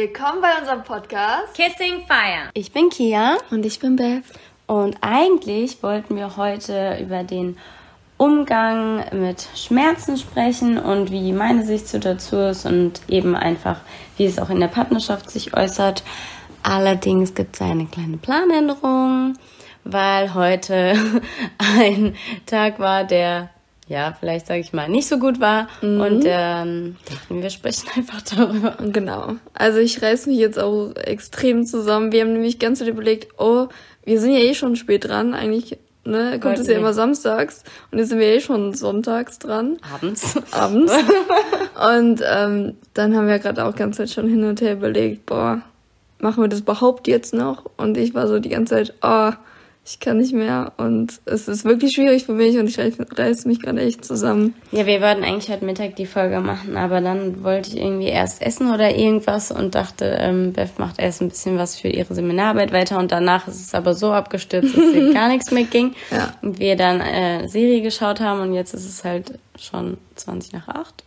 Willkommen bei unserem Podcast Kissing Fire. Ich bin Kia und ich bin Beth. Und eigentlich wollten wir heute über den Umgang mit Schmerzen sprechen und wie meine Sicht dazu ist und eben einfach, wie es auch in der Partnerschaft sich äußert. Allerdings gibt es eine kleine Planänderung, weil heute ein Tag war, der ja, vielleicht sage ich mal, nicht so gut war. Mhm. Und ähm, dachten wir sprechen einfach darüber. Genau. Also ich reiß mich jetzt auch extrem zusammen. Wir haben nämlich ganz viel überlegt, oh, wir sind ja eh schon spät dran. Eigentlich ne, kommt es ja immer samstags. Und jetzt sind wir eh schon sonntags dran. Abends. Abends. und ähm, dann haben wir gerade auch ganz Zeit schon hin und her überlegt, boah, machen wir das überhaupt jetzt noch? Und ich war so die ganze Zeit, oh, ich kann nicht mehr und es ist wirklich schwierig für mich und ich reiße mich gerade echt zusammen. Ja, wir wollten eigentlich heute Mittag die Folge machen, aber dann wollte ich irgendwie erst essen oder irgendwas und dachte, ähm, Beth macht erst ein bisschen was für ihre Seminararbeit weiter und danach ist es aber so abgestürzt, dass hier gar nichts mehr ging ja. und wir dann äh, Serie geschaut haben und jetzt ist es halt schon 20 nach 8.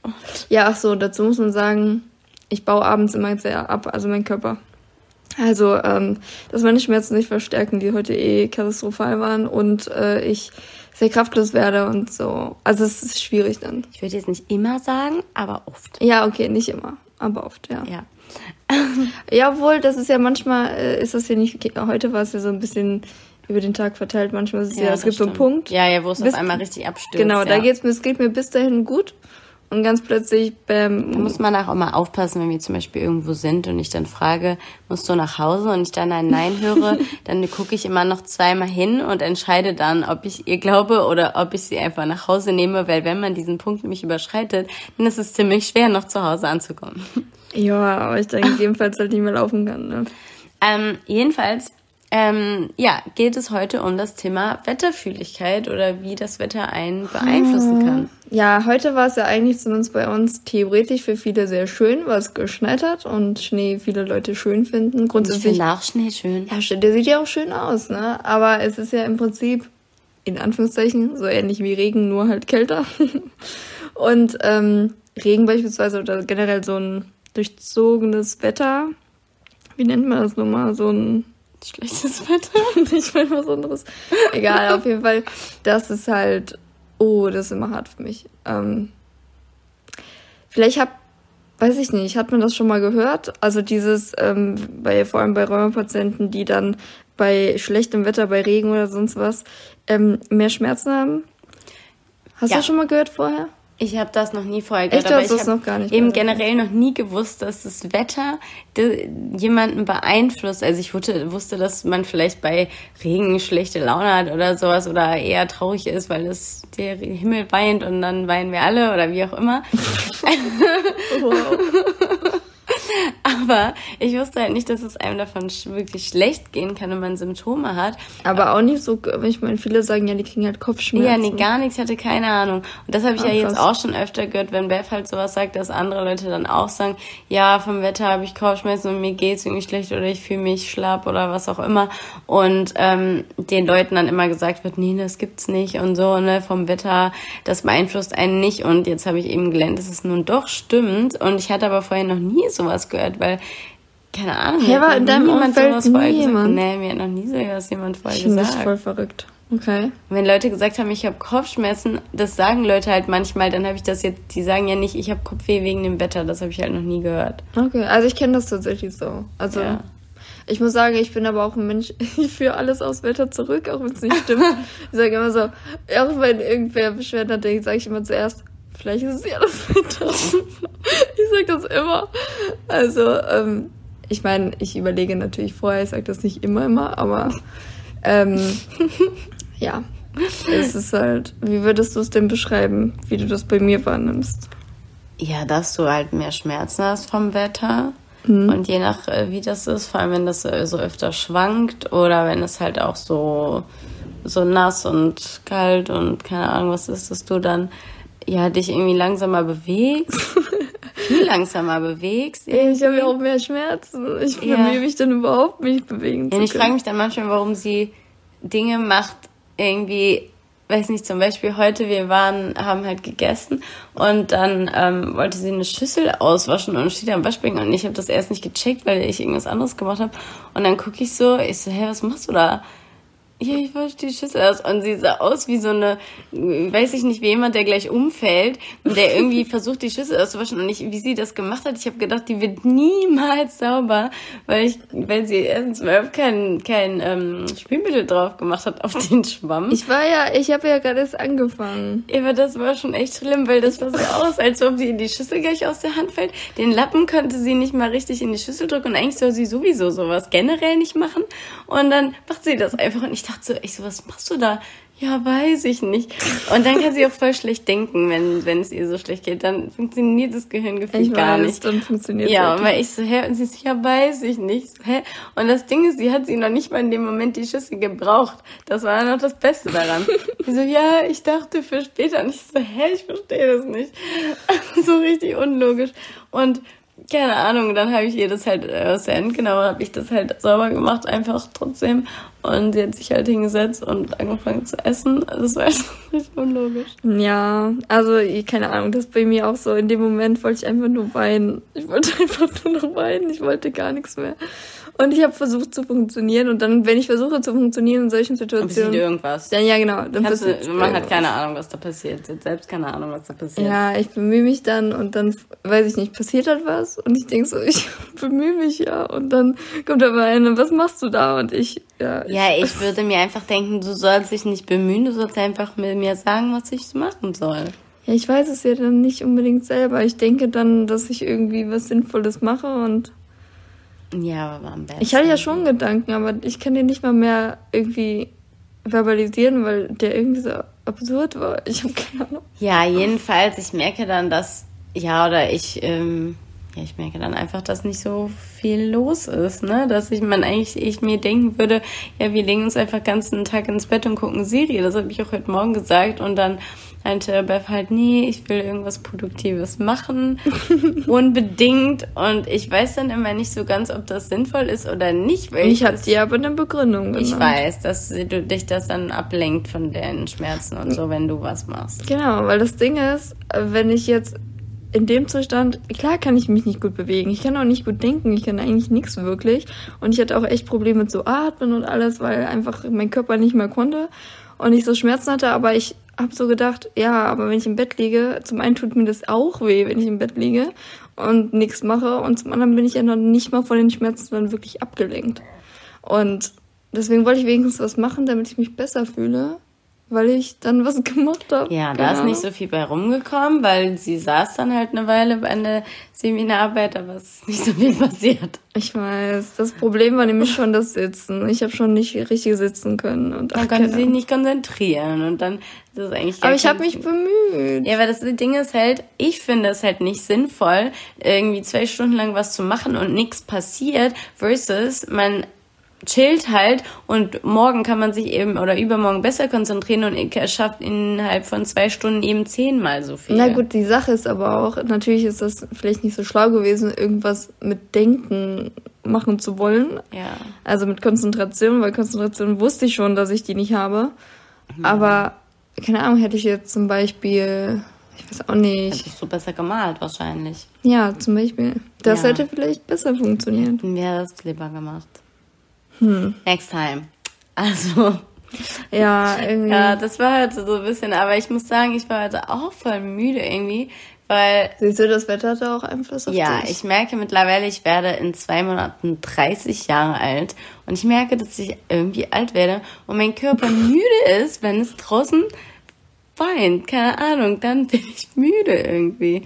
Ja, ach so, dazu muss man sagen, ich baue abends immer sehr ab, also mein Körper. Also, ähm, dass meine Schmerzen nicht verstärken, die heute eh katastrophal waren und äh, ich sehr kraftlos werde und so. Also es ist schwierig dann. Ich würde jetzt nicht immer sagen, aber oft. Ja, okay, nicht immer, aber oft, ja. Ja. ja, obwohl, das ist ja manchmal, äh, ist das ja nicht, heute war es ja so ein bisschen über den Tag verteilt, manchmal ist es ja, ja es gibt stimmt. so einen Punkt. Ja, ja, wo es bis, auf einmal richtig abstürzt. Genau, ja. da geht's mir, es geht mir bis dahin gut und ganz plötzlich. Da muss man auch mal aufpassen, wenn wir zum Beispiel irgendwo sind und ich dann frage, musst du nach Hause und ich dann ein Nein höre, dann gucke ich immer noch zweimal hin und entscheide dann, ob ich ihr glaube oder ob ich sie einfach nach Hause nehme, weil wenn man diesen Punkt nämlich überschreitet, dann ist es ziemlich schwer, noch zu Hause anzukommen. Ja, aber ich denke, jedenfalls halt nicht mehr laufen kann. Ne? Ähm, jedenfalls ähm, ja, geht es heute um das Thema Wetterfühligkeit oder wie das Wetter einen beeinflussen kann. Ja, heute war es ja eigentlich zumindest bei uns theoretisch für viele sehr schön, weil es geschneit hat und Schnee viele Leute schön finden. Grundsätzlich. Ich auch Schnee schön. Ja, der sieht ja auch schön aus, ne? Aber es ist ja im Prinzip, in Anführungszeichen, so ähnlich wie Regen, nur halt kälter. und ähm, Regen beispielsweise oder generell so ein durchzogenes Wetter. Wie nennt man das nochmal? So ein Schlechtes Wetter? ich meine was anderes. Egal, auf jeden Fall. Das ist halt, oh, das ist immer hart für mich. Ähm, vielleicht hab, weiß ich nicht, hat man das schon mal gehört? Also dieses, ähm, bei, vor allem bei Rheumapatienten, die dann bei schlechtem Wetter, bei Regen oder sonst was, ähm, mehr Schmerzen haben. Hast ja. du schon mal gehört vorher? Ich habe das noch nie vorher gehört, Echt, aber ich habe noch gar nicht eben generell noch nie gewusst, dass das Wetter jemanden beeinflusst. Also ich wusste, wusste, dass man vielleicht bei Regen schlechte Laune hat oder sowas oder eher traurig ist, weil es der Himmel weint und dann weinen wir alle oder wie auch immer. wow. Aber ich wusste halt nicht, dass es einem davon wirklich schlecht gehen kann, wenn man Symptome hat. Aber auch nicht so, ich meine, viele sagen ja, die kriegen halt Kopfschmerzen. Ja, nee, gar nichts, ich hatte keine Ahnung. Und das habe ich Ach, ja jetzt auch schon öfter gehört, wenn Beth halt sowas sagt, dass andere Leute dann auch sagen, ja, vom Wetter habe ich Kopfschmerzen und mir geht's irgendwie schlecht oder ich fühle mich schlapp oder was auch immer. Und ähm, den Leuten dann immer gesagt wird, nee, das gibt's nicht und so, ne, vom Wetter, das beeinflusst einen nicht. Und jetzt habe ich eben gelernt, dass es nun doch stimmt. Und ich hatte aber vorher noch nie sowas gehört, weil keine Ahnung. Ja, aber in deinem Umfeld nie jemand. Nee, mir hat noch nie so was jemand vorher ich gesagt. Das ist voll verrückt. Okay. Wenn Leute gesagt haben, ich habe Kopfschmerzen, das sagen Leute halt manchmal, dann habe ich das jetzt, die sagen ja nicht, ich habe Kopfweh wegen dem Wetter, das habe ich halt noch nie gehört. Okay, also ich kenne das tatsächlich so. Also ja. ich muss sagen, ich bin aber auch ein Mensch, ich führe alles aufs Wetter zurück, auch wenn es nicht stimmt. ich sage immer so, auch wenn irgendwer Beschwerden hat, sage ich immer zuerst, vielleicht ist es ja das Wetter. ich sage das immer. Also, ähm, ich meine, ich überlege natürlich vorher, ich sage das nicht immer, immer, aber ähm, ja, es ist halt, wie würdest du es denn beschreiben, wie du das bei mir wahrnimmst? Ja, dass du halt mehr Schmerzen hast vom Wetter. Mhm. Und je nach, äh, wie das ist, vor allem wenn das äh, so öfter schwankt oder wenn es halt auch so, so nass und kalt und keine Ahnung was ist, dass du dann ja dich irgendwie langsamer bewegst. viel langsamer bewegst. Irgendwie. Ich habe ja auch mehr Schmerzen. Ich ja. bemühe mich dann überhaupt, mich bewegen ja, zu Ich frage mich dann manchmal, warum sie Dinge macht, irgendwie, weiß nicht, zum Beispiel heute, wir waren, haben halt gegessen und dann ähm, wollte sie eine Schüssel auswaschen und steht am Waschbecken und ich habe das erst nicht gecheckt, weil ich irgendwas anderes gemacht habe. Und dann gucke ich so, ich so, hä, was machst du da? Ja, ich wasche die Schüssel aus. Und sie sah aus wie so eine, weiß ich nicht, wie jemand, der gleich umfällt und der irgendwie versucht, die Schüssel auszuwaschen. Und ich, wie sie das gemacht hat, ich habe gedacht, die wird niemals sauber, weil ich, weil sie erstens mal kein, kein ähm, Spülmittel drauf gemacht hat auf den Schwamm. Ich war ja, ich habe ja gerade erst angefangen. Aber das war schon echt schlimm, weil das sah so aus, als ob sie in die Schüssel gleich aus der Hand fällt. Den Lappen konnte sie nicht mal richtig in die Schüssel drücken und eigentlich soll sie sowieso sowas generell nicht machen. Und dann macht sie das einfach und ich dachte so, ich so, was machst du da? Ja, weiß ich nicht. Und dann kann sie auch voll schlecht denken, wenn, wenn es ihr so schlecht geht. Dann funktioniert das Gehirn gefühlt gar weiß, nicht. Dann funktioniert Ja, weil ich so, hä? Und sie so, ja, weiß ich nicht. hä? Und das Ding ist, sie hat sie noch nicht mal in dem Moment die Schüssel gebraucht. Das war noch das Beste daran. sie so, ja, ich dachte für später. Und ich so, hä, ich verstehe das nicht. so richtig unlogisch. Und keine Ahnung, dann habe ich ihr das halt äh, aus der Hand genommen, habe ich das halt sauber gemacht, einfach trotzdem. Und sie hat sich halt hingesetzt und angefangen zu essen. Das war halt richtig unlogisch. Ja, also keine Ahnung, das bei mir auch so. In dem Moment wollte ich einfach nur weinen. Ich wollte einfach nur noch weinen. Ich wollte gar nichts mehr. Und ich habe versucht zu funktionieren. Und dann, wenn ich versuche zu funktionieren in solchen Situationen. Passiert irgendwas. Dann, ja, genau. Dann passiert du, man hat keine Ahnung, was da passiert. Sie hat selbst keine Ahnung, was da passiert. Ja, ich bemühe mich dann und dann, weiß ich nicht, passiert halt was. Und ich denke so, ich bemühe mich ja. Und dann kommt aber einer, was machst du da? Und ich, ja. Ja, ich würde mir einfach denken, du sollst dich nicht bemühen, du sollst einfach mit mir sagen, was ich machen soll. Ja, ich weiß es ja dann nicht unbedingt selber. Ich denke dann, dass ich irgendwie was Sinnvolles mache und ja, aber am besten. Ich hatte ja schon Gedanken, aber ich kann den nicht mal mehr irgendwie verbalisieren, weil der irgendwie so absurd war. Ich habe keine Ahnung. Ja, jedenfalls, ich merke dann, dass, ja, oder ich, ähm, ja, ich merke dann einfach, dass nicht so viel los ist, ne? Dass ich man eigentlich ich mir denken würde, ja, wir legen uns einfach den ganzen Tag ins Bett und gucken Serie. Das habe ich auch heute Morgen gesagt und dann meinte Beth halt, nee, ich will irgendwas Produktives machen. Unbedingt. Und ich weiß dann immer nicht so ganz, ob das sinnvoll ist oder nicht. Weil ich habe dir aber eine Begründung genannt. Ich weiß, dass du dich das dann ablenkt von den Schmerzen und so, wenn du was machst. Genau, weil das Ding ist, wenn ich jetzt in dem Zustand, klar kann ich mich nicht gut bewegen. Ich kann auch nicht gut denken. Ich kann eigentlich nichts wirklich. Und ich hatte auch echt Probleme zu atmen und alles, weil einfach mein Körper nicht mehr konnte und ich so Schmerzen hatte. Aber ich habe so gedacht, ja, aber wenn ich im Bett liege, zum einen tut mir das auch weh, wenn ich im Bett liege und nichts mache und zum anderen bin ich ja noch nicht mal von den Schmerzen dann wirklich abgelenkt. Und deswegen wollte ich wenigstens was machen, damit ich mich besser fühle weil ich dann was gemacht habe. Ja, da ist nicht so viel bei rumgekommen, weil sie saß dann halt eine Weile bei der Seminararbeit, aber es ist nicht so viel passiert. Ich weiß. Das Problem war nämlich schon das Sitzen. Ich habe schon nicht richtig sitzen können. Und dann konnte sie sich nicht konzentrieren und dann ist das eigentlich. Aber ich habe mich bemüht. Ja, weil das Ding ist halt, ich finde es halt nicht sinnvoll, irgendwie zwei Stunden lang was zu machen und nichts passiert, versus man chillt halt und morgen kann man sich eben oder übermorgen besser konzentrieren und er schafft innerhalb von zwei Stunden eben zehnmal so viel. Na gut, die Sache ist aber auch, natürlich ist das vielleicht nicht so schlau gewesen, irgendwas mit Denken machen zu wollen. Ja. Also mit Konzentration, weil Konzentration wusste ich schon, dass ich die nicht habe. Mhm. Aber, keine Ahnung, hätte ich jetzt zum Beispiel, ich weiß auch nicht. Hättest du besser gemalt wahrscheinlich. Ja, zum Beispiel. Das ja. hätte vielleicht besser funktioniert. Mir das lieber gemacht. Hm. Next time. Also. Ja, irgendwie. Ja, das war heute so ein bisschen, aber ich muss sagen, ich war heute auch voll müde irgendwie, weil. Siehst du, das Wetter hatte auch Einfluss auf ja, dich? Ja, ich merke mittlerweile, ich werde in zwei Monaten 30 Jahre alt und ich merke, dass ich irgendwie alt werde und mein Körper müde ist, wenn es draußen weint. Keine Ahnung, dann bin ich müde irgendwie.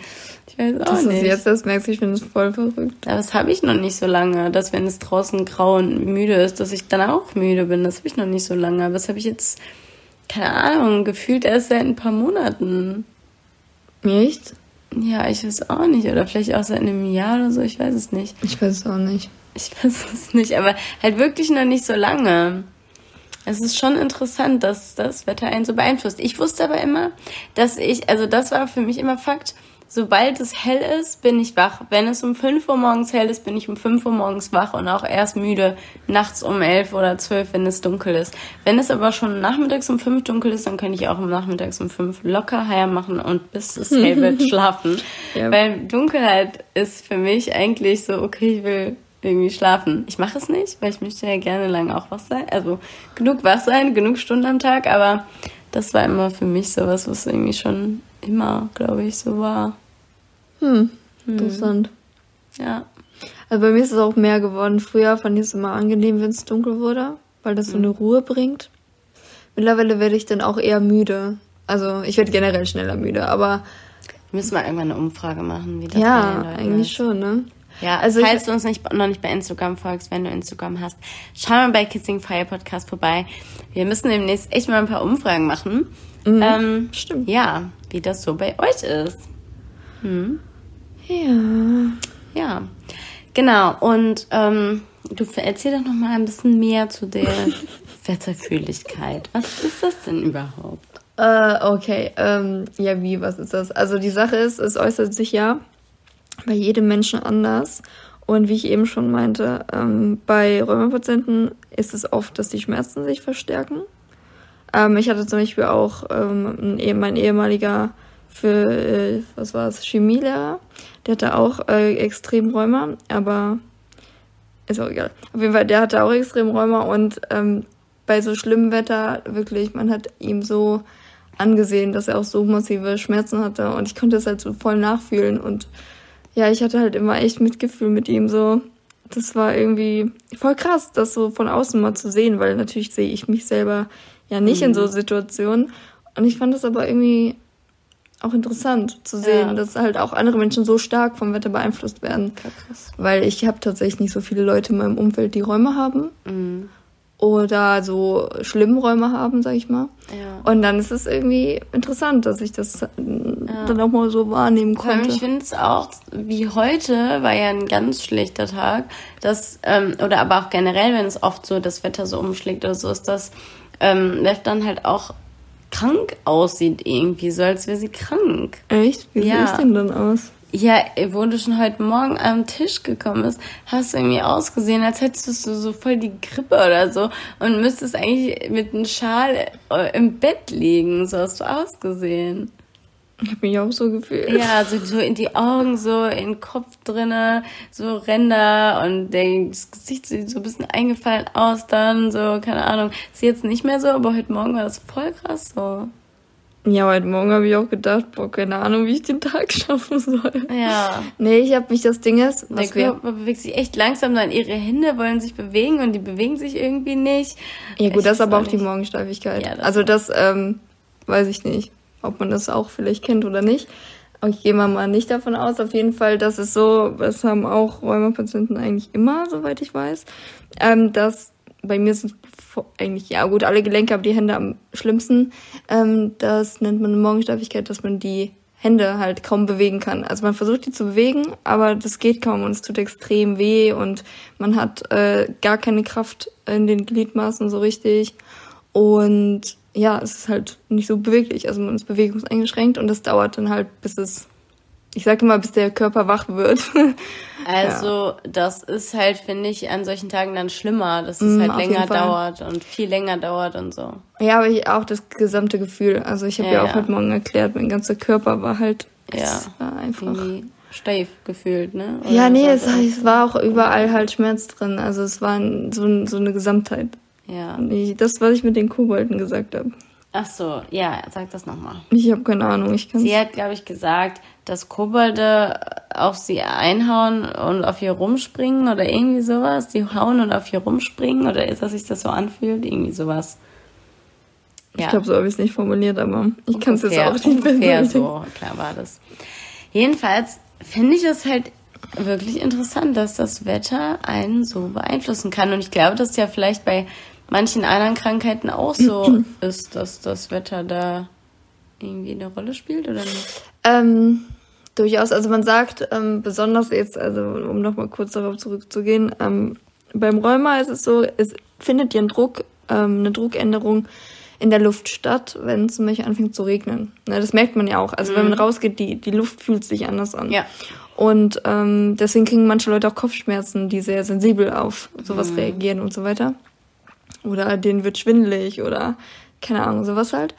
Ich weiß auch dass nicht. du jetzt das merkst, ich finde es voll verrückt. Aber das habe ich noch nicht so lange, dass wenn es draußen grau und müde ist, dass ich dann auch müde bin. Das habe ich noch nicht so lange. Aber das habe ich jetzt, keine Ahnung, gefühlt erst seit ein paar Monaten. Echt? Ja, ich weiß auch nicht. Oder vielleicht auch seit einem Jahr oder so, ich weiß es nicht. Ich weiß es auch nicht. Ich weiß es nicht, aber halt wirklich noch nicht so lange. Es ist schon interessant, dass das Wetter einen so beeinflusst. Ich wusste aber immer, dass ich, also das war für mich immer Fakt, sobald es hell ist, bin ich wach. Wenn es um 5 Uhr morgens hell ist, bin ich um 5 Uhr morgens wach und auch erst müde nachts um 11 oder 12, wenn es dunkel ist. Wenn es aber schon nachmittags um 5 dunkel ist, dann kann ich auch um nachmittags um 5 locker heim machen und bis es hell wird schlafen. Ja. Weil Dunkelheit ist für mich eigentlich so, okay, ich will irgendwie schlafen. Ich mache es nicht, weil ich möchte ja gerne lang auch wach sein. Also genug wach sein, genug Stunden am Tag, aber das war immer für mich sowas, was irgendwie schon immer, glaube ich, so war. Hm, hm. interessant. Ja. Also bei mir ist es auch mehr geworden. Früher fand ich es immer angenehm, wenn es dunkel wurde, weil das so eine hm. Ruhe bringt. Mittlerweile werde ich dann auch eher müde. Also ich werde generell schneller müde, aber. Wir müssen mal irgendwann eine Umfrage machen, wie das Ja, eigentlich ist. schon, ne? Ja, also falls du uns nicht, noch nicht bei Instagram folgst, wenn du Instagram hast, schau mal bei Kissing Fire Podcast vorbei. Wir müssen demnächst echt mal ein paar Umfragen machen. Mhm, ähm, stimmt. Ja, wie das so bei euch ist. Hm? Ja. Ja. Genau. Und ähm, du erzähl doch noch mal ein bisschen mehr zu der Wetterfühligkeit. Was ist das denn überhaupt? Äh, okay. Ähm, ja, wie, was ist das? Also die Sache ist, es äußert sich ja bei jedem Menschen anders. Und wie ich eben schon meinte, ähm, bei Rheumapatienten ist es oft, dass die Schmerzen sich verstärken. Ähm, ich hatte zum Beispiel auch ähm, mein ehemaliger für, äh, was war es, Chemielehrer, der hatte auch äh, extrem Rheuma, aber ist auch egal. Auf jeden Fall, der hatte auch extrem Rheuma und ähm, bei so schlimmem Wetter wirklich, man hat ihm so angesehen, dass er auch so massive Schmerzen hatte und ich konnte es halt so voll nachfühlen und ja, ich hatte halt immer echt Mitgefühl mit ihm so. Das war irgendwie voll krass, das so von außen mal zu sehen, weil natürlich sehe ich mich selber ja nicht mhm. in so mhm. Situationen. Und ich fand das aber irgendwie auch interessant zu sehen, ja. dass halt auch andere Menschen so stark vom Wetter beeinflusst werden. Krass. Weil ich habe tatsächlich nicht so viele Leute in meinem Umfeld, die Räume haben. Mhm oder so schlimmen Räume haben, sag ich mal. Ja. Und dann ist es irgendwie interessant, dass ich das ja. dann auch mal so wahrnehmen konnte. Ich finde es auch, wie heute war ja ein ganz schlechter Tag, dass, ähm, oder aber auch generell, wenn es oft so das Wetter so umschlägt oder so, ist das ähm, Lev dann halt auch krank aussieht irgendwie, so als wäre sie krank. Echt? Wie ja. sieht es denn dann aus? Ja, wo du schon heute Morgen am Tisch gekommen bist, hast du irgendwie ausgesehen, als hättest du so voll die Grippe oder so und müsstest eigentlich mit einem Schal äh, im Bett liegen. So hast du ausgesehen. Ich habe mich auch so gefühlt. Ja, so, so in die Augen, so in den Kopf drinne, so Ränder und das Gesicht sieht so ein bisschen eingefallen aus dann, so, keine Ahnung. Ist jetzt nicht mehr so, aber heute Morgen war das voll krass so. Ja, heute Morgen habe ich auch gedacht, boah, keine Ahnung, wie ich den Tag schaffen soll. Ja. Nee, ich habe mich, das Ding ist, was Der Körper bewegt sich echt langsam, dann ihre Hände wollen sich bewegen und die bewegen sich irgendwie nicht. Ja gut, ich das ist aber auch nicht. die Morgensteifigkeit. Ja, das also das, ähm, weiß ich nicht, ob man das auch vielleicht kennt oder nicht. Aber ich gehe mal, mal nicht davon aus. Auf jeden Fall, dass es so, das haben auch Rheumapatienten eigentlich immer, soweit ich weiß, ähm, dass bei mir sind eigentlich, ja gut, alle Gelenke, aber die Hände am schlimmsten. Ähm, das nennt man eine Morgensteifigkeit, dass man die Hände halt kaum bewegen kann. Also man versucht die zu bewegen, aber das geht kaum und es tut extrem weh und man hat äh, gar keine Kraft in den Gliedmaßen so richtig. Und ja, es ist halt nicht so beweglich. Also man ist bewegungseingeschränkt und das dauert dann halt, bis es ich sage immer, bis der Körper wach wird. also ja. das ist halt, finde ich, an solchen Tagen dann schlimmer, dass es mm, halt länger dauert und viel länger dauert und so. Ja, aber ich auch das gesamte Gefühl. Also ich habe ja, ja, auch ja. heute Morgen erklärt, mein ganzer Körper war halt ja. war einfach steif gefühlt, ne? Oder ja, nee, es, es, war auch überall halt Schmerz drin. Also es war so, so eine Gesamtheit. Ja. Das, was ich mit den Kobolden gesagt habe. Ach so, ja, sag das nochmal. Ich habe keine Ahnung. Ich kann's sie hat, glaube ich, gesagt, dass Kobolde auf sie einhauen und auf ihr rumspringen oder irgendwie sowas. Die hauen und auf ihr rumspringen oder ist, dass sich das so anfühlt? Irgendwie sowas. Ja. Ich glaube, so habe ich es nicht formuliert, aber ich kann es jetzt auch nicht ungefähr so, klar war das. Jedenfalls finde ich es halt wirklich interessant, dass das Wetter einen so beeinflussen kann. Und ich glaube, dass ja vielleicht bei manchen anderen Krankheiten auch so ist, dass das Wetter da irgendwie eine Rolle spielt oder nicht? Ähm, durchaus. Also man sagt, ähm, besonders jetzt, also um nochmal kurz darauf zurückzugehen, ähm, beim Rheuma ist es so, es findet ja ein Druck, ähm, eine Druckänderung in der Luft statt, wenn es zum Beispiel anfängt zu regnen. Ne, das merkt man ja auch. Also wenn man rausgeht, die, die Luft fühlt sich anders an. Ja. Und ähm, deswegen kriegen manche Leute auch Kopfschmerzen, die sehr sensibel auf sowas reagieren und so weiter. Oder denen wird schwindelig oder keine Ahnung, sowas halt.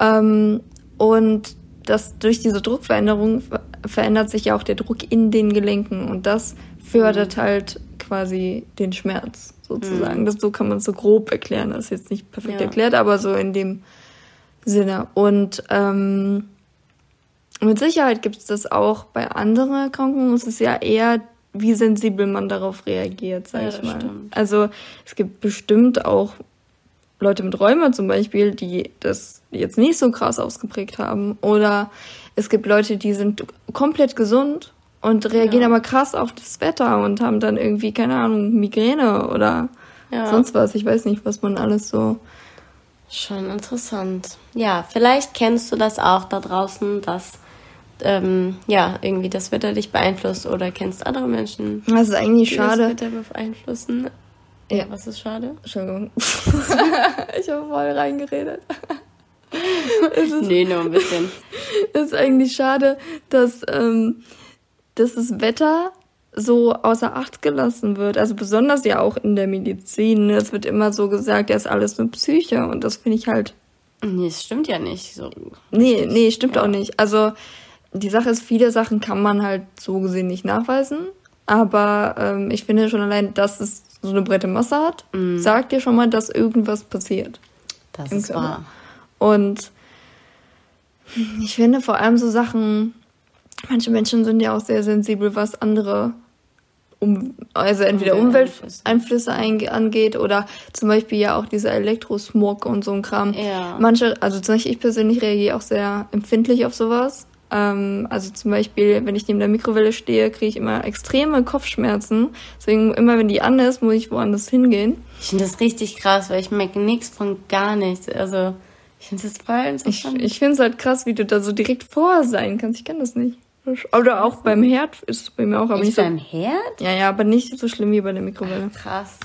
Ähm, und das durch diese Druckveränderung ver verändert sich ja auch der Druck in den Gelenken und das fördert halt quasi den Schmerz sozusagen. Das, so kann man es so grob erklären. Das ist jetzt nicht perfekt Ja. erklärt, aber so in dem Sinne. Und ähm, mit Sicherheit gibt es das auch bei anderen Erkrankungen. Es ist ja eher, wie sensibel man darauf reagiert, sag Ja, ich mal. stimmt. Also es gibt bestimmt auch Leute mit Rheuma zum Beispiel, die das jetzt nicht so krass ausgeprägt haben. Oder es gibt Leute, die sind komplett gesund und reagieren Ja. aber krass auf das Wetter und haben dann irgendwie, keine Ahnung, Migräne oder Ja. sonst was. Ich weiß nicht, was man alles so. Schon interessant. Ja, vielleicht kennst du das auch da draußen, dass ähm, ja irgendwie das Wetter dich beeinflusst oder kennst andere Menschen, Das ist eigentlich die schade. das Wetter beeinflussen. Ja. Was ist schade? Entschuldigung. ich habe voll reingeredet. es ist, Nee, nur ein bisschen. es ist eigentlich schade, dass, ähm, dass das Wetter so außer Acht gelassen wird. Also besonders ja auch in der Medizin. ne? Es wird immer so gesagt, ja, ist alles nur Psyche. Und das finde ich halt. Nee, es stimmt ja nicht. So. Nee, nee, stimmt Ja. auch nicht. Also die Sache ist, viele Sachen kann man halt so gesehen nicht nachweisen. Aber ähm, ich finde schon allein, dass es so eine breite Masse hat, sagt dir schon mal, dass irgendwas passiert. Das ist Körper. wahr. Und ich finde vor allem so Sachen, manche Menschen sind ja auch sehr sensibel, was andere, um, also entweder Umwelteinflüsse. Angeht oder zum Beispiel ja auch dieser Elektrosmog und so ein Kram. Ja. Manche, also zum Beispiel ich persönlich reagiere auch sehr empfindlich auf sowas. Ähm, also zum Beispiel, wenn ich neben der Mikrowelle stehe, kriege ich immer extreme Kopfschmerzen. Deswegen immer, wenn die an ist, muss ich woanders hingehen. Ich finde das richtig krass, weil ich merke nichts von gar nichts. Also, ich finde das voll Ich, interessant. ich finde es halt krass, wie du da so direkt vor sein kannst. Ich kann das nicht. Oder auch beim Herd ist es bei mir auch, aber Echt nicht so. beim Herd? Ja, ja, aber nicht so schlimm wie bei der Mikrowelle. Krass.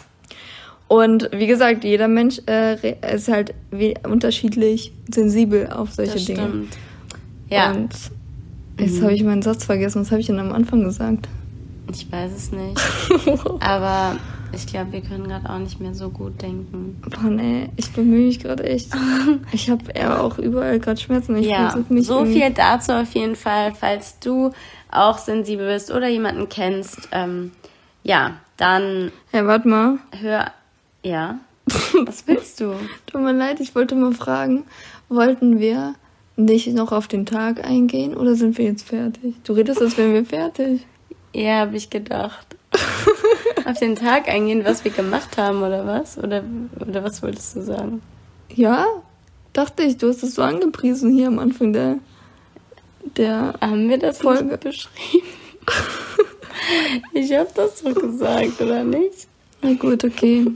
Und wie gesagt, jeder Mensch äh, ist halt unterschiedlich sensibel auf solche Das Dinge. stimmt. Ja, Und jetzt habe ich meinen Satz vergessen. Was habe ich denn am Anfang gesagt? ich weiß es nicht. Aber ich glaube, wir können gerade auch nicht mehr so gut denken. Boah, nee, ich bemühe mich gerade echt. Ich habe eher auch überall gerade Schmerzen. Ich ja, mich so viel dazu auf jeden Fall. Falls du auch sensibel bist oder jemanden kennst, ähm, ja, dann Ja, warte mal. hör. Ja. Was willst du? Tut mir leid, ich wollte mal fragen, wollten wir nicht noch auf den Tag eingehen oder sind wir jetzt fertig? Du redest, als wären wir fertig. Ja, habe ich gedacht. auf den Tag eingehen, was wir gemacht haben oder was? Oder, oder was wolltest du sagen? Ja? Dachte ich, du hast es so angepriesen hier am Anfang der, der Haben wir das Folge. beschrieben? ich habe das so gesagt, oder nicht? Na gut, okay.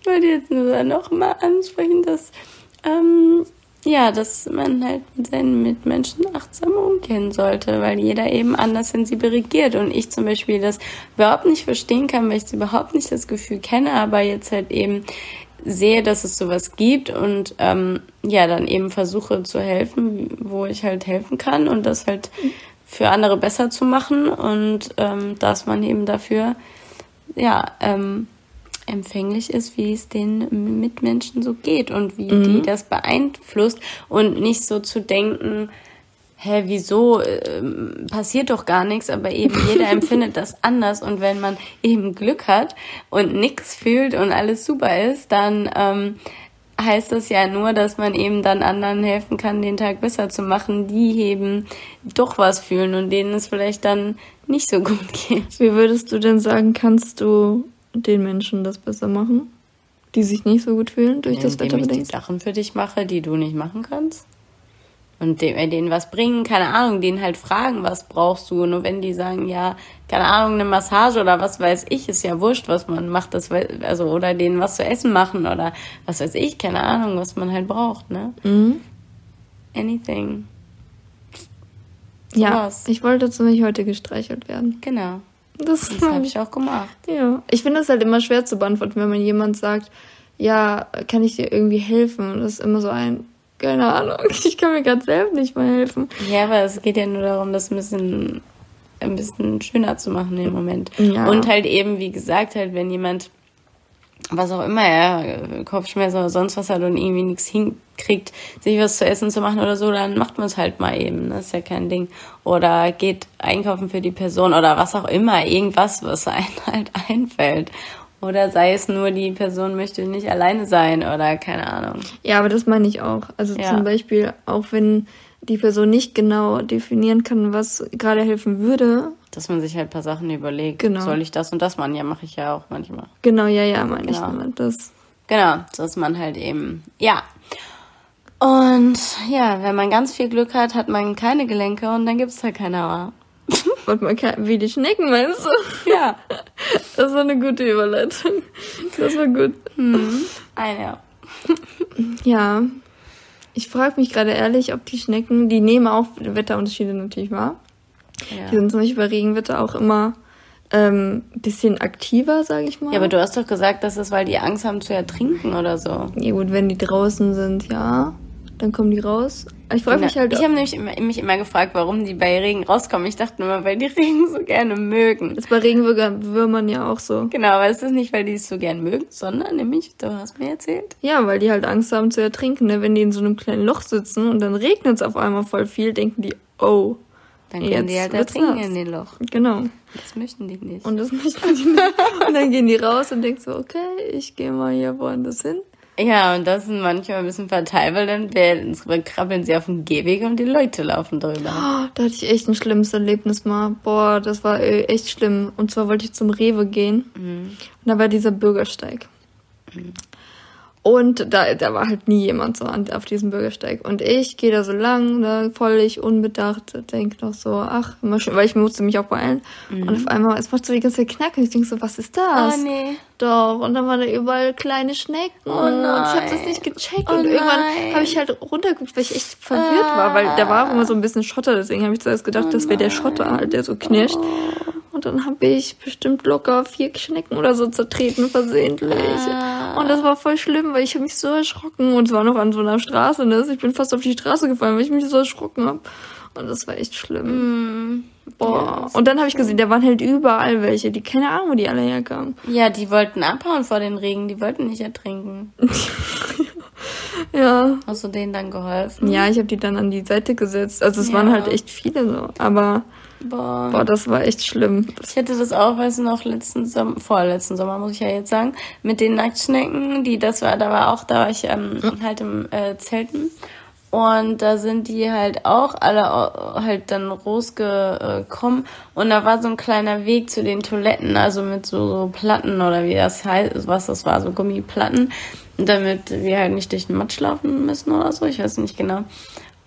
Ich wollte jetzt nur noch mal ansprechen, dass ähm, ja, dass man halt mit seinen Mitmenschen achtsam umgehen sollte, weil jeder eben anders sensibel reagiert und ich zum Beispiel das überhaupt nicht verstehen kann, weil ich überhaupt nicht das Gefühl kenne, aber jetzt halt eben sehe, dass es sowas gibt und ähm, ja, dann eben versuche zu helfen, wo ich halt helfen kann und das halt für andere besser zu machen und ähm, dass man eben dafür ja ähm, empfänglich ist, wie es den Mitmenschen so geht und wie die das beeinflusst. Und nicht so zu denken, hä, wieso ähm, passiert doch gar nichts, aber eben jeder empfindet das anders. Und wenn man eben Glück hat und nichts fühlt und alles super ist, dann ähm, heißt das ja nur, dass man eben dann anderen helfen kann, den Tag besser zu machen, die eben doch was fühlen und denen es vielleicht dann nicht so gut geht. Wie würdest du denn sagen, kannst du den Menschen das besser machen? Die sich nicht so gut fühlen durch das Wetter indem ich die? Sachen für dich mache, die du nicht machen kannst. Und dem, äh, denen was bringen, keine Ahnung, denen halt fragen, was brauchst du. Nur wenn die sagen, ja, keine Ahnung, eine Massage oder was weiß ich, ist ja wurscht, was man macht, das also oder denen was zu essen machen oder was weiß ich, keine Ahnung, was man halt braucht, ne? Mhm. Anything. Ja, was. ich wollte zum Beispiel heute gestreichelt werden. Genau. Das, Das habe ich auch gemacht. Ja, ich finde es halt immer schwer zu beantworten, wenn man jemand sagt, ja, kann ich dir irgendwie helfen? Und das ist immer so ein, keine Ahnung, ich kann mir gerade selbst nicht mal helfen. Ja, aber es geht ja nur darum, das ein bisschen, ein bisschen schöner zu machen im Moment. Ja. Und halt eben, wie gesagt, halt, wenn jemand was auch immer er, Kopfschmerzen oder sonst was hat und irgendwie nichts hinkriegt, sich was zu essen zu machen oder so, dann macht man es halt mal eben. Das ist ja kein Ding. Oder geht einkaufen für die Person oder was auch immer. Irgendwas, was einem halt einfällt. Oder sei es nur, die Person möchte nicht alleine sein oder keine Ahnung. Ja, aber das meine ich auch. Also ja. zum Beispiel, auch wenn die Person nicht genau definieren kann, was gerade helfen würde. Dass man sich halt ein paar Sachen überlegt. Genau. Soll ich das und das machen? Ja, mache ich ja auch manchmal. Genau, ja, ja, meine genau. ich damit. Das. Genau, dass man halt eben, ja. Und ja, wenn man ganz viel Glück hat, hat man keine Gelenke und dann gibt es halt keine Aua. Und man kann, wie die Schnecken, meinst du? Ja. Das war eine gute Überleitung. Das war gut. Hm. Eine. Ja. Ich frage mich gerade ehrlich, ob die Schnecken, die nehmen auch Wetterunterschiede natürlich wahr. Ja. Die sind zum Beispiel bei Regenwetter auch immer ähm, bisschen aktiver, sage ich mal. Ja, aber du hast doch gesagt, dass es, weil die Angst haben zu ertrinken oder so. Ja gut, wenn die draußen sind, ja dann kommen die raus. Ich frage mich halt. Ich habe nämlich immer, mich immer gefragt, warum die bei Regen rauskommen. Ich dachte immer, weil die Regen so gerne mögen. Das ist bei Regenwürmern ja auch so. Genau, aber ist das nicht, weil die es so gern mögen, sondern nämlich, du hast mir erzählt. Ja, weil die halt Angst haben zu ertrinken. Ne? Wenn die in so einem kleinen Loch sitzen und dann regnet es auf einmal voll viel, denken die, oh. Dann können die halt ertrinken in den Loch. Genau. Das möchten die nicht. Und das möchten die nicht. und dann gehen die raus und denken so, okay, ich gehe mal hier woanders hin. Ja, und das ist manchmal ein bisschen fatal, weil dann werden, krabbeln sie auf den Gehweg und die Leute laufen drüber. Oh, da hatte ich echt ein schlimmes Erlebnis mal. Boah, das war äh, echt schlimm. Und zwar wollte ich zum Rewe gehen. Mhm. Und da war dieser Bürgersteig. Mhm. Und da, da war halt nie jemand so an, auf diesem Bürgersteig. Und ich gehe da so lang, da völlig unbedacht, denke noch so, ach, immer schön, weil ich musste mich auch beeilen. Mhm. Und auf einmal, es macht so die ganze Zeit knacken. Ich denke so, was ist das? Oh, nee. Doch. Und dann waren da überall kleine Schnecken. Oh. Und ich habe das nicht gecheckt. Oh, und irgendwann habe ich halt runtergeguckt, weil ich echt verwirrt ah. war, weil da war auch immer so ein bisschen Schotter. Deswegen habe ich zuerst gedacht, oh, das wäre der Schotter halt, der so knirscht. Oh. Und dann habe ich bestimmt locker vier Schnecken oder so zertreten versehentlich. Ah. Und das war voll schlimm, weil ich habe mich so erschrocken. Und es war noch an so einer Straße. Ne? Ich bin fast auf die Straße gefallen, weil ich mich so erschrocken habe. Und das war echt schlimm. Mm. Boah. Ja, und dann habe ich gesehen, da waren halt überall welche, die keine Ahnung, wo die alle herkamen. Ja, die wollten abhauen vor den Regen, die wollten nicht ertrinken. ja. Hast du denen dann geholfen? Ja, ich habe die dann an die Seite gesetzt. Also es ja. waren halt echt viele so. Aber Boah. Boah, das war echt schlimm. Ich hatte das auch, weißt du noch, letzten Sommer, vorletzten Sommer muss ich ja jetzt sagen, mit den Nacktschnecken, die, das war, da war auch, da war ich ähm, halt im äh, Zelten. Und da sind die halt auch alle halt dann rausgekommen. Und da war so ein kleiner Weg zu den Toiletten, also mit so, so Platten oder wie das heißt, was das war, so Gummiplatten, damit wir halt nicht durch den Matsch laufen müssen oder so, ich weiß nicht genau.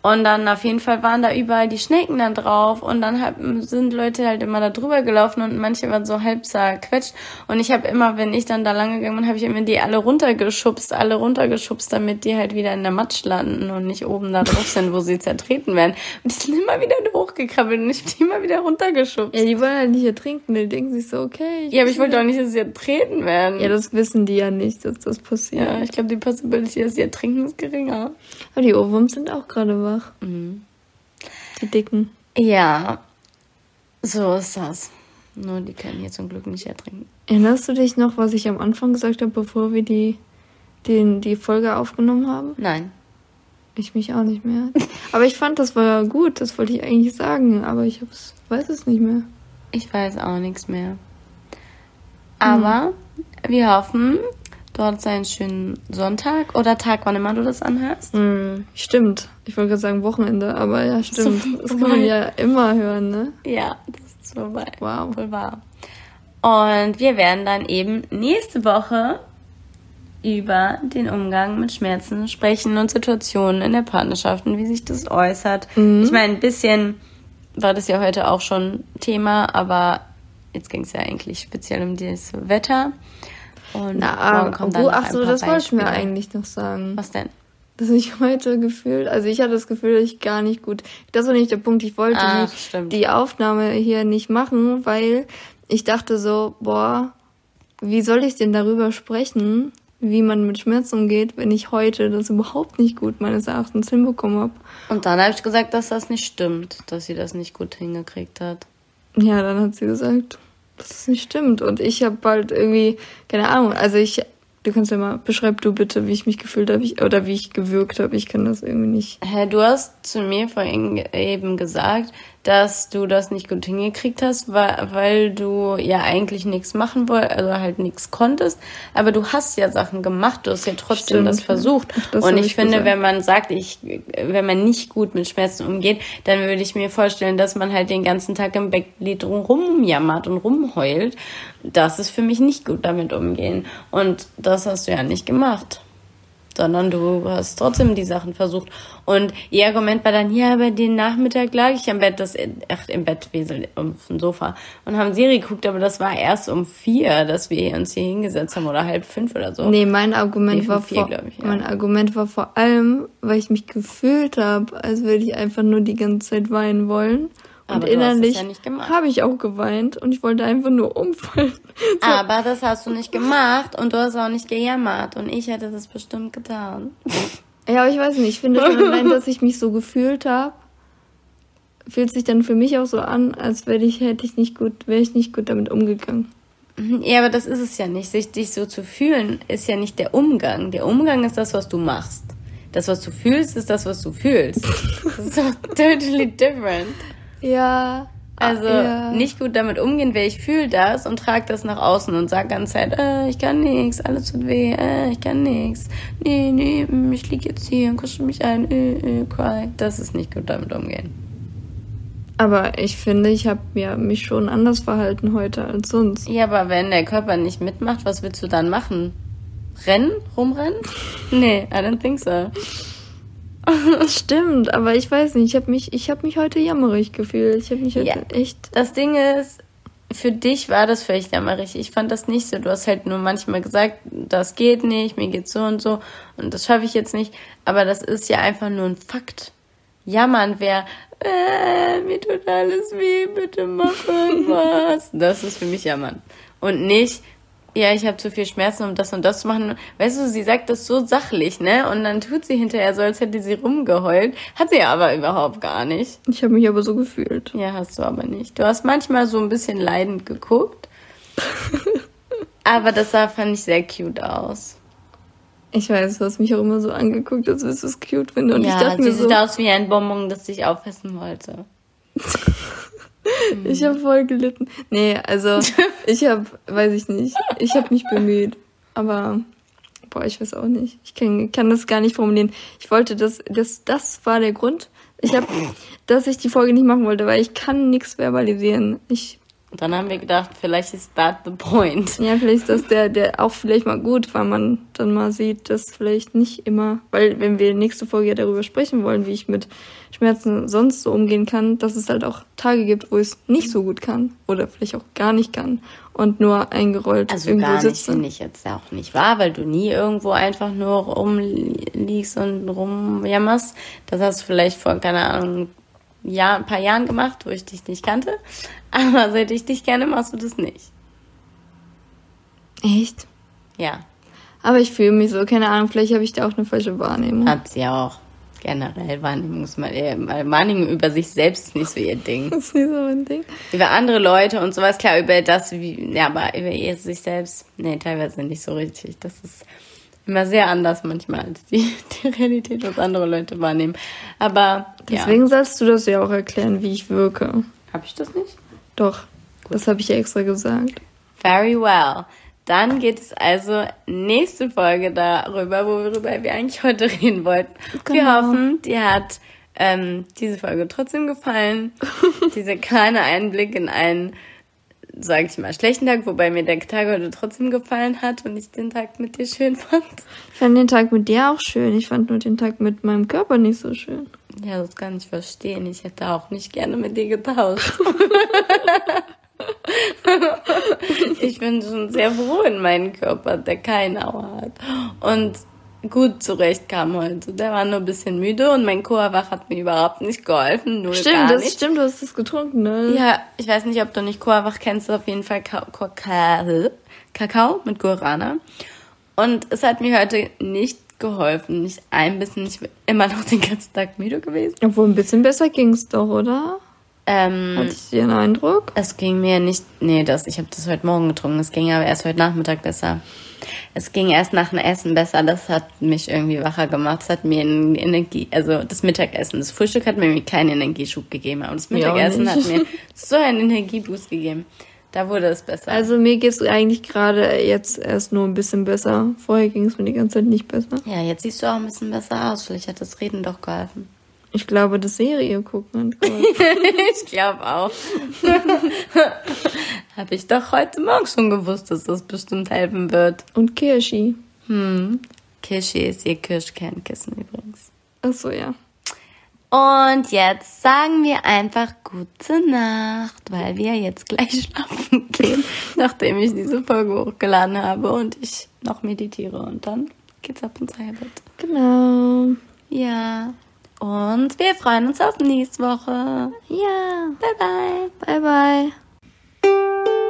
Und dann auf jeden Fall waren da überall die Schnecken dann drauf und dann hab, sind Leute halt immer da drüber gelaufen und manche waren so halb zerquetscht. Und ich habe immer, wenn ich dann da lang gegangen bin, habe ich immer die alle runtergeschubst, alle runtergeschubst, damit die halt wieder in der Matsch landen und nicht oben da drauf sind, wo sie zertreten werden. Und die sind immer wieder hochgekrabbelt und ich habe die immer wieder runtergeschubst. Ja, die wollen halt nicht ertrinken, die denken sich so, okay. Ja, aber ich wollte auch nicht, dass sie ertreten werden. Ja, das wissen die ja nicht, dass das passiert. Ja, ich glaube, die Possibility, dass sie ertrinken, ist geringer. Aber die Ohrwurms sind auch gerade wahr einfach. Mhm. Die Dicken. Ja, so ist das. Nur die können hier zum Glück nicht ertrinken. Erinnerst du dich noch, was ich am Anfang gesagt habe, bevor wir die, den, die Folge aufgenommen haben? Nein. Ich mich auch nicht mehr. aber ich fand, das war gut, das wollte ich eigentlich sagen, aber ich weiß es nicht mehr. Ich weiß auch nichts mehr. Aber mhm. wir hoffen, dort seinen schönen Sonntag oder Tag, wann immer du das anhörst. Mm, stimmt. Ich wollte gerade sagen Wochenende, aber ja, stimmt. So das kann man ja immer hören, ne? Ja, das ist vorbei. Wow. Wohl wahr. Und wir werden dann eben nächste Woche über den Umgang mit Schmerzen sprechen und Situationen in der Partnerschaft und wie sich das äußert. Mhm. Ich meine, ein bisschen war das ja heute auch schon Thema, aber jetzt ging es ja eigentlich speziell um das Wetter. Und Na, morgen kommt dann ach so, das wollte ich mir eigentlich noch sagen. Was denn? Dass ich heute gefühlt, also ich hatte das Gefühl, dass ich gar nicht gut, das war nicht der Punkt, ich wollte ah, die, die Aufnahme hier nicht machen, weil ich dachte so, boah, wie soll ich denn darüber sprechen, wie man mit Schmerzen umgeht, wenn ich heute das überhaupt nicht gut meines Erachtens hinbekommen habe. Und dann habe ich gesagt, dass das nicht stimmt, dass sie das nicht gut hingekriegt hat. Ja, dann hat sie gesagt, dass es nicht stimmt. Und ich habe bald irgendwie, keine Ahnung, also ich Du kannst ja mal, beschreib du bitte, wie ich mich gefühlt habe oder wie ich gewirkt habe. Ich kann das irgendwie nicht. Hä, du hast zu mir vorhin eben gesagt, dass du das nicht gut hingekriegt hast, weil, weil du ja eigentlich nichts machen wolltest, also halt nichts konntest. Aber du hast ja Sachen gemacht, du hast ja trotzdem Stimmt, das versucht. Das und ich, finde, gesagt. wenn man sagt, ich, wenn man nicht gut mit Schmerzen umgeht, dann würde ich mir vorstellen, dass man halt den ganzen Tag im Bettlied rumjammert und rumheult. Das ist für mich nicht gut damit umgehen. Und das hast du ja nicht gemacht sondern du hast trotzdem die Sachen versucht. Und ihr Argument war dann, ja, aber den Nachmittag lag ich am Bett, das, ach, im Bett, Wesel, auf dem Sofa und haben Serie geguckt, aber das war erst um vier, dass wir uns hier hingesetzt haben oder halb fünf oder so. Nee, mein Argument nee, war vier, vor, ich, ja. mein Argument war vor allem, weil ich mich gefühlt habe, als würde ich einfach nur die ganze Zeit weinen wollen. Und innerlich ja habe ich auch geweint und ich wollte einfach nur umfallen. So. Aber das hast du nicht gemacht und du hast auch nicht gejammert und ich hätte das bestimmt getan. Ja, aber ich weiß nicht, ich finde schon allein, dass ich mich so gefühlt habe, fühlt sich dann für mich auch so an, als wäre ich, hätte ich nicht gut, wäre ich nicht gut damit umgegangen. Mhm, ja, aber das ist es ja nicht. Sich dich so zu fühlen, ist ja nicht der Umgang. Der Umgang ist das, was du machst. Das, was du fühlst, ist das, was du fühlst. Das ist doch totally different. Ja. Also ja. nicht gut damit umgehen, wer ich fühle das und trage das nach außen und sag ganze Zeit, äh, ich kann nichts, alles tut weh, äh, ich kann nichts. Nee, nee, mm, ich lieg jetzt hier und kuschel mich ein, äh, äh, cry. Das ist nicht gut damit umgehen. Aber ich finde, ich habe mir mich schon anders verhalten heute als sonst. Ja, aber wenn der Körper nicht mitmacht, was willst du dann machen? Rennen? Rumrennen? nee, I don't think so. Stimmt, aber ich weiß nicht, ich habe mich, ich habe mich heute jammerig gefühlt. Ich habe mich heute ja, echt. Das Ding ist, für dich war das vielleicht jammerig. Ich fand das nicht so. Du hast halt nur manchmal gesagt, das geht nicht, mir geht so und so und das schaffe ich jetzt nicht. Aber das ist ja einfach nur ein Fakt. Jammern wäre, äh, mir tut alles weh, bitte mach irgendwas. das ist für mich Jammern. Und nicht, ja, ich habe zu viel Schmerzen, um das und das zu machen. Weißt du, sie sagt das so sachlich, ne? Und dann tut sie hinterher so, als hätte sie rumgeheult. Hat sie aber überhaupt gar nicht. Ich habe mich aber so gefühlt. Ja, hast du aber nicht. Du hast manchmal so ein bisschen leidend geguckt. aber das sah, fand ich sehr cute aus. Ich weiß, du hast mich auch immer so angeguckt, als würdest du es cute finden. Und ja, ich dachte sie mir so, sieht aus wie ein Bonbon, das dich aufessen wollte. Ich habe voll gelitten. Nee, also ich habe, weiß ich nicht, ich habe mich bemüht. Aber, boah, ich weiß auch nicht. Ich kann, kann das gar nicht formulieren. Ich wollte das, das, das war der Grund. Ich habe, dass ich die Folge nicht machen wollte, weil ich kann nichts verbalisieren. Ich und dann haben wir gedacht, vielleicht ist that the point. Ja, vielleicht ist das der, der auch vielleicht mal gut, weil man dann mal sieht, dass vielleicht nicht immer, weil wenn wir nächste Folge ja darüber sprechen wollen, wie ich mit Schmerzen sonst so umgehen kann, dass es halt auch Tage gibt, wo ich es nicht so gut kann oder vielleicht auch gar nicht kann und nur eingerollt also irgendwo gar nicht finde ich jetzt auch nicht wahr, weil du nie irgendwo einfach nur rumliegst und rumjammerst. Das hast du vielleicht vor, keine Ahnung, Jahr, ein paar Jahren gemacht, wo ich dich nicht kannte. Aber seit ich dich kenne, machst du das nicht. Echt? Ja. Aber ich fühle mich so, keine Ahnung, vielleicht habe ich da auch eine falsche Wahrnehmung. Hat sie auch. Generell Wahrnehmungsmal, Wahrnehmung über sich selbst ist nicht so ihr Ding. das ist nicht so mein Ding. Über andere Leute und sowas, klar, über das, wie, ja, aber über ihr sich selbst, nee, teilweise nicht so richtig. Das ist immer sehr anders manchmal als die, die Realität, was andere Leute wahrnehmen. Aber deswegen ja. sollst du das ja auch erklären, wie ich wirke. Habe ich das nicht? Doch, Gut. das habe ich ja extra gesagt. Very well. Dann geht es also nächste Folge darüber, worüber wir eigentlich heute reden wollten. Genau. Wir hoffen, dir hat ähm, diese Folge trotzdem gefallen. Dieser kleine Einblick in einen sage ich mal, schlechten Tag, wobei mir der Tag heute trotzdem gefallen hat und ich den Tag mit dir schön fand. Ich fand den Tag mit dir auch schön. Ich fand nur den Tag mit meinem Körper nicht so schön. Ja, das kann ich verstehen. Ich hätte auch nicht gerne mit dir getauscht. ich bin schon sehr froh in meinem Körper, der keine Auer hat. Und gut zurechtkam heute. Der war nur ein bisschen müde und mein Coavach hat mir überhaupt nicht geholfen. Null stimmt, gar das nicht. stimmt, du hast das getrunken, ne? Ja, ich weiß nicht, ob du nicht Coavach kennst, auf jeden Fall Kakao mit Guarana. Und es hat mir heute nicht geholfen, nicht ein bisschen. Ich bin immer noch den ganzen Tag müde gewesen. Obwohl ein bisschen besser ging es doch, oder? Ähm, Hatte ich den Eindruck? Es ging mir nicht, nee, das, ich habe das heute Morgen getrunken. Es ging aber erst heute Nachmittag besser. Es ging erst nach dem Essen besser. Das hat mich irgendwie wacher gemacht. Das hat mir Energie, also das Mittagessen. Das Frühstück hat mir irgendwie keinen Energieschub gegeben, aber das Mittagessen hat mir so einen Energieboost gegeben. Da wurde es besser. Also mir geht's eigentlich gerade jetzt erst nur ein bisschen besser. Vorher ging es mir die ganze Zeit nicht besser. ja, jetzt siehst du auch ein bisschen besser aus. Vielleicht hat das Reden doch geholfen. Ich glaube, das Serie gucken hat geholfen. ich glaube auch. Habe ich doch heute Morgen schon gewusst, dass das bestimmt helfen wird. Und Kirschi. Hm. Kirschi ist ihr Kirschkernkissen übrigens. Achso, ja. Und jetzt sagen wir einfach gute Nacht, weil wir jetzt gleich schlafen gehen, nachdem ich diese Folge hochgeladen habe und ich noch meditiere und dann geht's ab ins Heilbett. Genau. Ja. Und wir freuen uns auf nächste Woche. Ja. Bye bye. Bye, bye.